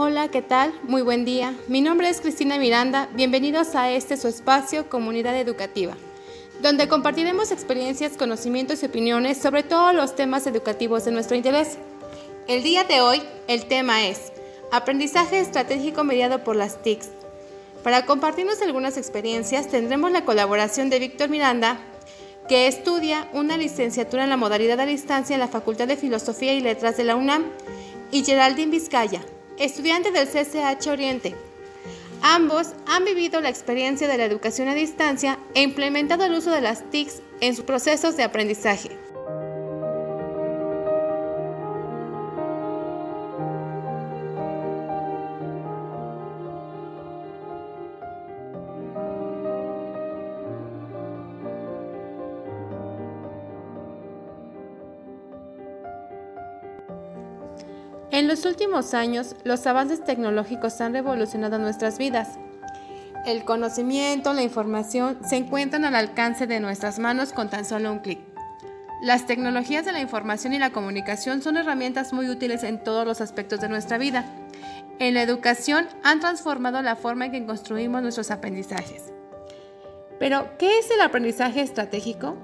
Hola, ¿qué tal? Muy buen día. Mi nombre es Cristina Miranda. Bienvenidos a este su espacio Comunidad Educativa, donde compartiremos experiencias, conocimientos y opiniones sobre todos los temas educativos de nuestro interés. El día de hoy, el tema es Aprendizaje estratégico mediado por las TICs. Para compartirnos algunas experiencias, tendremos la colaboración de Víctor Miranda, que estudia una licenciatura en la modalidad a distancia en la Facultad de Filosofía y Letras de la UNAM, y Geraldine Vizcaya, estudiante del CCH Oriente. Ambos han vivido la experiencia de la educación a distancia e implementado el uso de las TICs en sus procesos de aprendizaje. En los últimos años, los avances tecnológicos han revolucionado nuestras vidas. El conocimiento, la información se encuentran al alcance de nuestras manos con tan solo un clic. Las tecnologías de la información y la comunicación son herramientas muy útiles en todos los aspectos de nuestra vida. En la educación han transformado la forma en que construimos nuestros aprendizajes. Pero, ¿qué es el aprendizaje estratégico?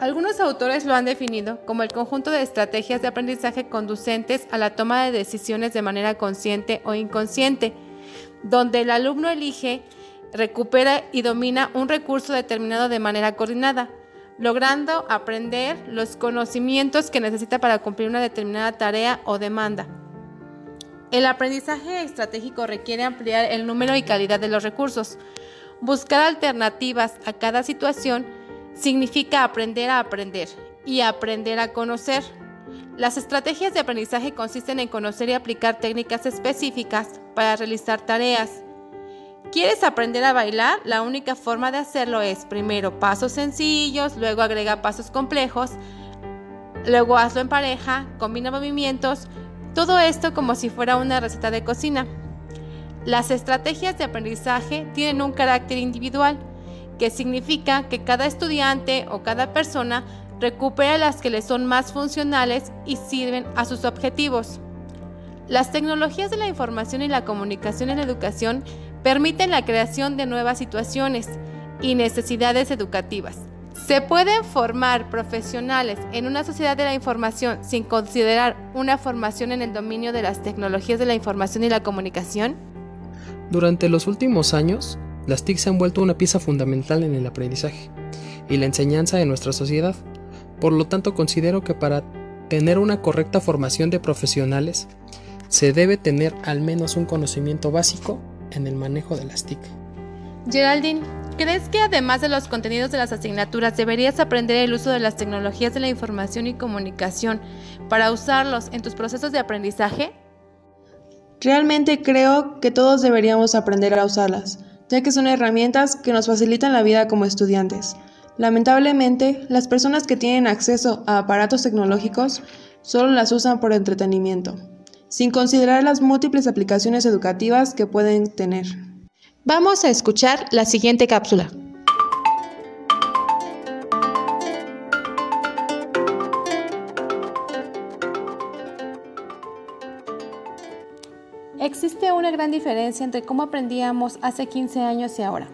Algunos autores lo han definido como el conjunto de estrategias de aprendizaje conducentes a la toma de decisiones de manera consciente o inconsciente, donde el alumno elige, recupera y domina un recurso determinado de manera coordinada, logrando aprender los conocimientos que necesita para cumplir una determinada tarea o demanda. El aprendizaje estratégico requiere ampliar el número y calidad de los recursos, buscar alternativas a cada situación, significa aprender a aprender y aprender a conocer. Las estrategias de aprendizaje consisten en conocer y aplicar técnicas específicas para realizar tareas. ¿Quieres aprender a bailar? La única forma de hacerlo es primero pasos sencillos, luego agrega pasos complejos, luego hazlo en pareja, combina movimientos, todo esto como si fuera una receta de cocina. Las estrategias de aprendizaje tienen un carácter individual que significa que cada estudiante o cada persona recupera las que le son más funcionales y sirven a sus objetivos. Las tecnologías de la información y la comunicación en la educación permiten la creación de nuevas situaciones y necesidades educativas. ¿Se pueden formar profesionales en una sociedad de la información sin considerar una formación en el dominio de las tecnologías de la información y la comunicación? Durante los últimos años, las TIC se han vuelto una pieza fundamental en el aprendizaje y la enseñanza de nuestra sociedad. Por lo tanto, considero que para tener una correcta formación de profesionales, se debe tener al menos un conocimiento básico en el manejo de las TIC. Geraldine, ¿crees que además de los contenidos de las asignaturas deberías aprender el uso de las tecnologías de la información y comunicación para usarlos en tus procesos de aprendizaje? Realmente creo que todos deberíamos aprender a usarlas ya que son herramientas que nos facilitan la vida como estudiantes. Lamentablemente, las personas que tienen acceso a aparatos tecnológicos solo las usan por entretenimiento, sin considerar las múltiples aplicaciones educativas que pueden tener. Vamos a escuchar la siguiente cápsula. Existe una gran diferencia entre cómo aprendíamos hace 15 años y ahora.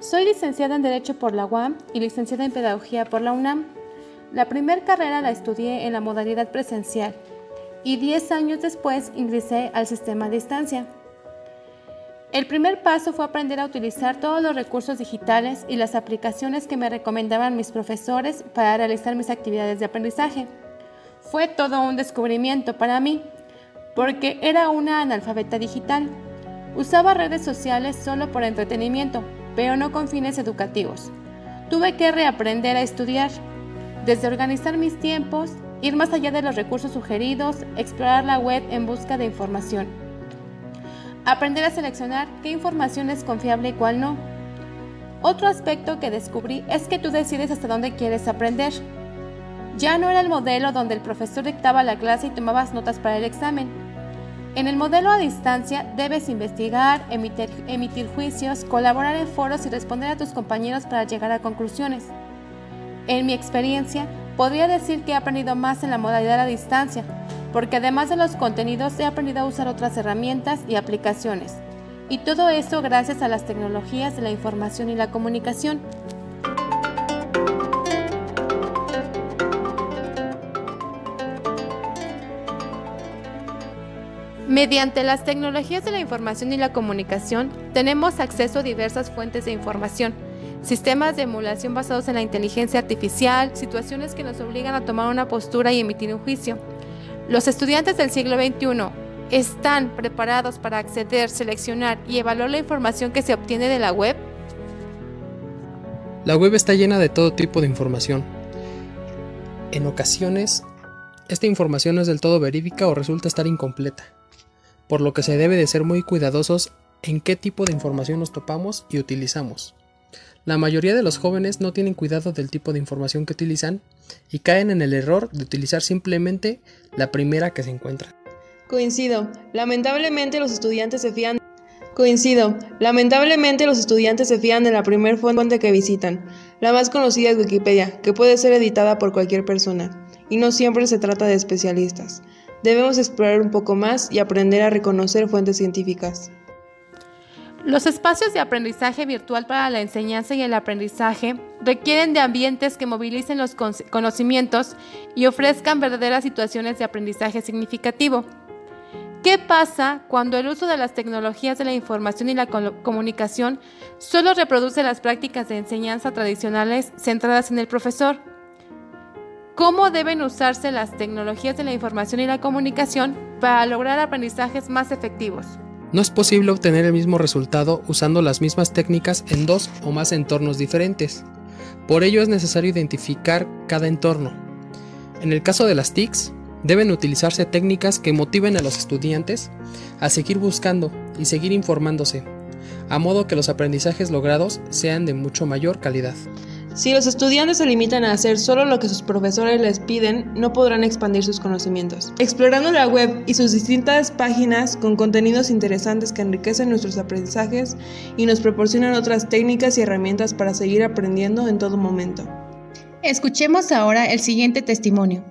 Soy licenciada en Derecho por la UAM y licenciada en Pedagogía por la UNAM. La primera carrera la estudié en la modalidad presencial y 10 años después ingresé al sistema a distancia. El primer paso fue aprender a utilizar todos los recursos digitales y las aplicaciones que me recomendaban mis profesores para realizar mis actividades de aprendizaje. Fue todo un descubrimiento para mí porque era una analfabeta digital. Usaba redes sociales solo por entretenimiento, pero no con fines educativos. Tuve que reaprender a estudiar, desde organizar mis tiempos, ir más allá de los recursos sugeridos, explorar la web en busca de información. Aprender a seleccionar qué información es confiable y cuál no. Otro aspecto que descubrí es que tú decides hasta dónde quieres aprender. Ya no era el modelo donde el profesor dictaba la clase y tomabas notas para el examen en el modelo a distancia debes investigar, emitir, juicios, colaborar en foros y responder a tus compañeros para llegar a conclusiones. En mi experiencia, podría decir que he aprendido más en la modalidad a distancia, porque además de los contenidos he aprendido a usar otras herramientas y aplicaciones. Y todo eso gracias a las tecnologías de la información y la comunicación. Mediante las tecnologías de la información y la comunicación, tenemos acceso a diversas fuentes de información, sistemas de emulación basados en la inteligencia artificial, situaciones que nos obligan a tomar una postura y emitir un juicio. Los estudiantes del siglo XXI están preparados para acceder, seleccionar y evaluar la información que se obtiene de la web. La web está llena de todo tipo de información. En ocasiones, esta información es del todo verídica o resulta estar incompleta por lo que se debe de ser muy cuidadosos en qué tipo de información nos topamos y utilizamos. La mayoría de los jóvenes no tienen cuidado del tipo de información que utilizan y caen en el error de utilizar simplemente la primera que se encuentra. Coincido, lamentablemente los estudiantes se fían Coincido. Lamentablemente los estudiantes se fían de la primera fuente que visitan. La más conocida es Wikipedia, que puede ser editada por cualquier persona, y no siempre se trata de especialistas. Debemos explorar un poco más y aprender a reconocer fuentes científicas. Los espacios de aprendizaje virtual para la enseñanza y el aprendizaje requieren de ambientes que movilicen los conocimientos y ofrezcan verdaderas situaciones de aprendizaje significativo. ¿Qué pasa cuando el uso de las tecnologías de la información y la comunicación solo reproduce las prácticas de enseñanza tradicionales centradas en el profesor? Cómo deben usarse las tecnologías de la información y la comunicación para lograr aprendizajes más efectivos. No es posible obtener el mismo resultado usando las mismas técnicas en dos o más entornos diferentes. Por ello es necesario identificar cada entorno. En el caso de las TICs, deben utilizarse técnicas que motiven a los estudiantes a seguir buscando y seguir informándose, a modo que los aprendizajes logrados sean de mucho mayor calidad. Si los estudiantes se limitan a hacer solo lo que sus profesores les piden, no podrán expandir sus conocimientos. Explorando la web y sus distintas páginas con contenidos interesantes que enriquecen nuestros aprendizajes y nos proporcionan otras técnicas y herramientas para seguir aprendiendo en todo momento. Escuchemos ahora el siguiente testimonio.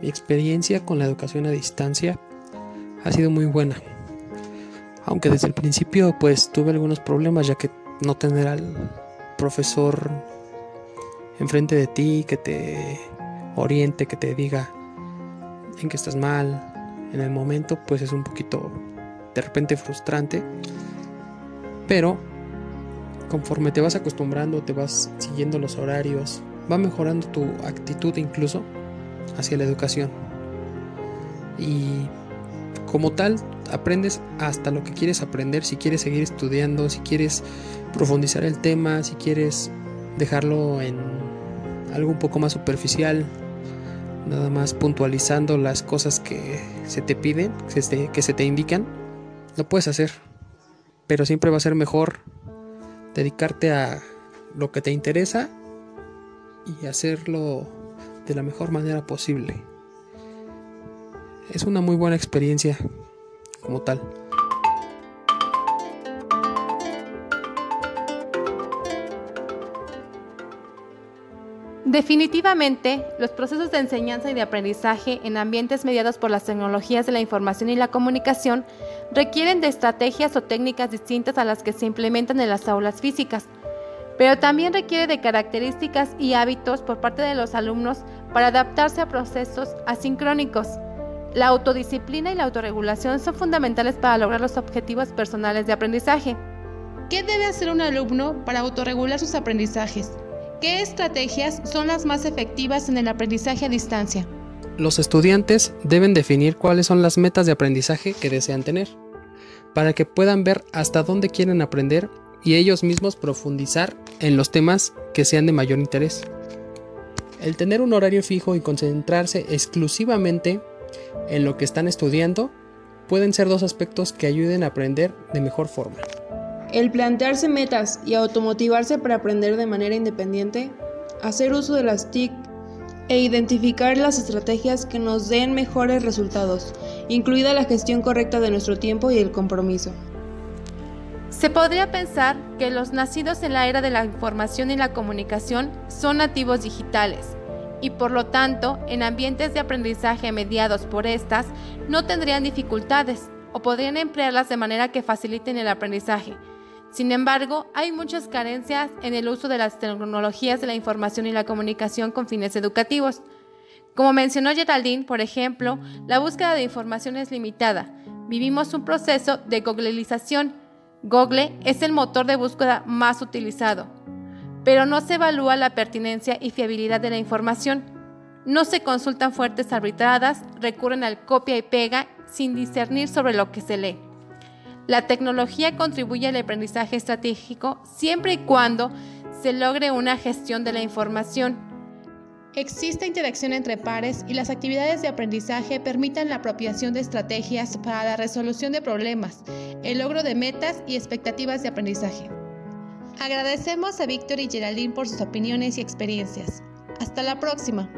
Mi experiencia con la educación a distancia ha sido muy buena aunque desde el principio pues tuve algunos problemas ya que no tener al profesor enfrente de ti que te oriente, que te diga en que estás mal en el momento, pues es un poquito de repente frustrante. Pero conforme te vas acostumbrando, te vas siguiendo los horarios, va mejorando tu actitud incluso hacia la educación. Y como tal, aprendes hasta lo que quieres aprender, si quieres seguir estudiando, si quieres profundizar el tema, si quieres dejarlo en algo un poco más superficial, nada más puntualizando las cosas que se te piden, que se te indican, lo puedes hacer. Pero siempre va a ser mejor dedicarte a lo que te interesa y hacerlo de la mejor manera posible. Es una muy buena experiencia como tal. Definitivamente, los procesos de enseñanza y de aprendizaje en ambientes mediados por las tecnologías de la información y la comunicación requieren de estrategias o técnicas distintas a las que se implementan en las aulas físicas, pero también requiere de características y hábitos por parte de los alumnos para adaptarse a procesos asincrónicos. La autodisciplina y la autorregulación son fundamentales para lograr los objetivos personales de aprendizaje. ¿Qué debe hacer un alumno para autorregular sus aprendizajes? ¿Qué estrategias son las más efectivas en el aprendizaje a distancia? Los estudiantes deben definir cuáles son las metas de aprendizaje que desean tener, para que puedan ver hasta dónde quieren aprender y ellos mismos profundizar en los temas que sean de mayor interés. El tener un horario fijo y concentrarse exclusivamente en lo que están estudiando pueden ser dos aspectos que ayuden a aprender de mejor forma. El plantearse metas y automotivarse para aprender de manera independiente, hacer uso de las TIC e identificar las estrategias que nos den mejores resultados, incluida la gestión correcta de nuestro tiempo y el compromiso. Se podría pensar que los nacidos en la era de la información y la comunicación son nativos digitales y por lo tanto en ambientes de aprendizaje mediados por estas no tendrían dificultades o podrían emplearlas de manera que faciliten el aprendizaje. Sin embargo, hay muchas carencias en el uso de las tecnologías de la información y la comunicación con fines educativos. Como mencionó Geraldine, por ejemplo, la búsqueda de información es limitada. Vivimos un proceso de googlización. Google es el motor de búsqueda más utilizado, pero no se evalúa la pertinencia y fiabilidad de la información. No se consultan fuentes arbitradas, recurren al copia y pega sin discernir sobre lo que se lee. La tecnología contribuye al aprendizaje estratégico siempre y cuando se logre una gestión de la información. Existe interacción entre pares y las actividades de aprendizaje permitan la apropiación de estrategias para la resolución de problemas, el logro de metas y expectativas de aprendizaje. Agradecemos a Víctor y Geraldine por sus opiniones y experiencias. Hasta la próxima.